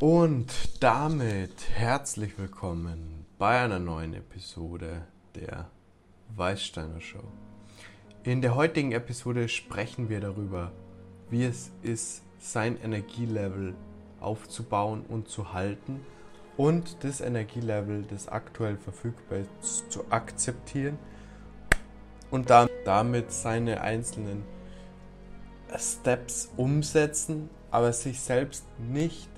Und damit herzlich willkommen bei einer neuen Episode der Weißsteiner Show. In der heutigen Episode sprechen wir darüber, wie es ist, sein Energielevel aufzubauen und zu halten und das Energielevel, das aktuell verfügbar ist, zu akzeptieren und damit seine einzelnen Steps umsetzen, aber sich selbst nicht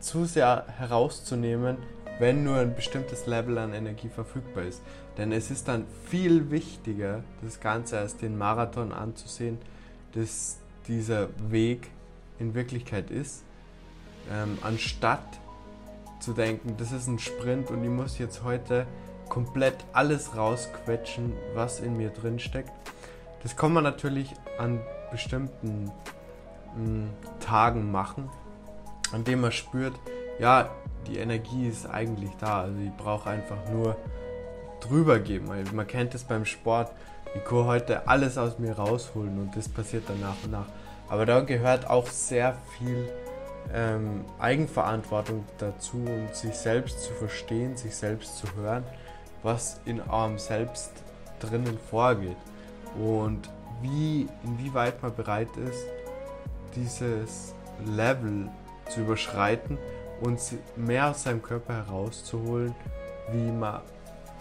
zu sehr herauszunehmen, wenn nur ein bestimmtes Level an Energie verfügbar ist. Denn es ist dann viel wichtiger, das Ganze als den Marathon anzusehen, dass dieser Weg in Wirklichkeit ist, ähm, anstatt zu denken, das ist ein Sprint und ich muss jetzt heute komplett alles rausquetschen, was in mir drin steckt. Das kann man natürlich an bestimmten mh, hm, Tagen machen, an dem man spürt, ja, die Energie ist eigentlich da. Also ich brauche einfach nur drüber geben. Man kennt es beim Sport. Ich kann heute alles aus mir rausholen und das passiert dann nach und nach. Aber da gehört auch sehr viel ähm, Eigenverantwortung dazu und sich selbst zu verstehen, sich selbst zu hören, was in eurem Selbst drinnen vorgeht und wie, inwieweit man bereit ist, dieses Level zu überschreiten und mehr aus seinem Körper herauszuholen, wie man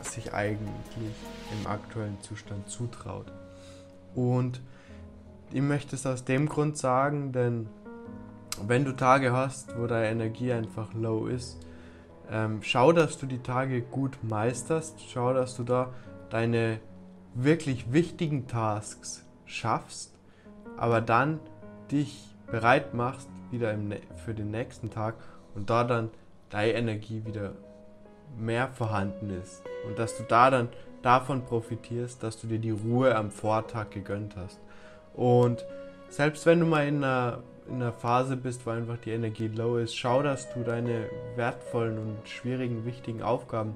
sich eigentlich im aktuellen Zustand zutraut. Und ich möchte es aus dem Grund sagen, denn wenn du Tage hast, wo deine Energie einfach low ist, ähm, schau, dass du die Tage gut meisterst, schau, dass du da deine wirklich wichtigen Tasks schaffst, aber dann dich bereit machst, wieder im, für den nächsten Tag und da dann deine Energie wieder mehr vorhanden ist und dass du da dann davon profitierst, dass du dir die Ruhe am Vortag gegönnt hast. Und selbst wenn du mal in einer, in einer Phase bist, wo einfach die Energie low ist, schau, dass du deine wertvollen und schwierigen, wichtigen Aufgaben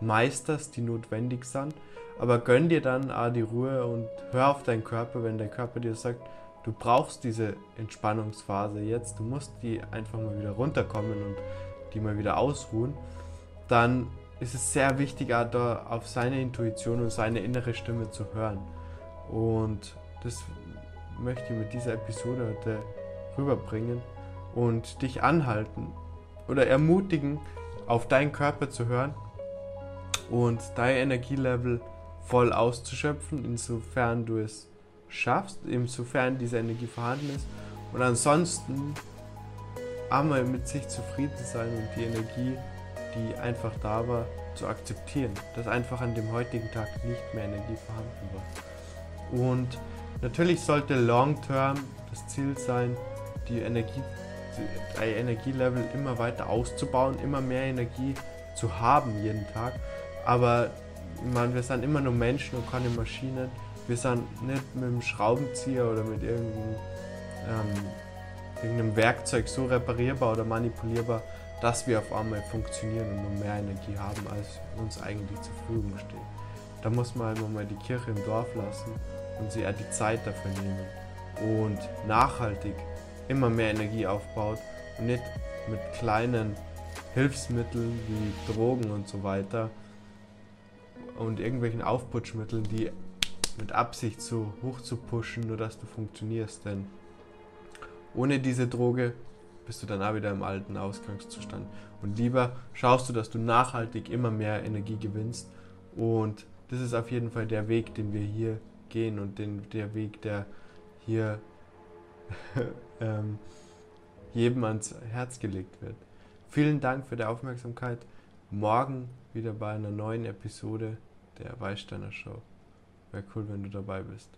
meisterst, die notwendig sind. Aber gönn dir dann auch die Ruhe und hör auf deinen Körper, wenn dein Körper dir sagt, du brauchst diese Entspannungsphase jetzt, du musst die einfach mal wieder runterkommen und die mal wieder ausruhen, dann ist es sehr wichtig, da auf seine Intuition und seine innere Stimme zu hören. Und das möchte ich mit dieser Episode heute rüberbringen und dich anhalten oder ermutigen, auf deinen Körper zu hören und dein Energielevel voll auszuschöpfen, insofern du es schaffst, insofern diese Energie vorhanden ist. Und ansonsten einmal mit sich zufrieden sein und die Energie, die einfach da war, zu akzeptieren, dass einfach an dem heutigen Tag nicht mehr Energie vorhanden war. Und natürlich sollte long term das Ziel sein, die Energie, die Energielevel immer weiter auszubauen, immer mehr Energie zu haben jeden Tag. Aber meine, wir sind immer nur Menschen und keine Maschinen wir sind nicht mit dem Schraubenzieher oder mit irgendeinem, ähm, irgendeinem Werkzeug so reparierbar oder manipulierbar, dass wir auf einmal funktionieren und nur mehr Energie haben, als uns eigentlich zur Verfügung steht. Da muss man einfach mal die Kirche im Dorf lassen und sich auch die Zeit dafür nehmen und nachhaltig immer mehr Energie aufbaut und nicht mit kleinen Hilfsmitteln wie Drogen und so weiter und irgendwelchen Aufputschmitteln, die mit Absicht so hoch zu pushen, nur dass du funktionierst. Denn ohne diese Droge bist du dann auch wieder im alten Ausgangszustand. Und lieber schaust du, dass du nachhaltig immer mehr Energie gewinnst. Und das ist auf jeden Fall der Weg, den wir hier gehen und den, der Weg, der hier ähm, jedem ans Herz gelegt wird. Vielen Dank für die Aufmerksamkeit. Morgen wieder bei einer neuen Episode der Weißsteiner Show. Wäre cool, wenn du dabei bist.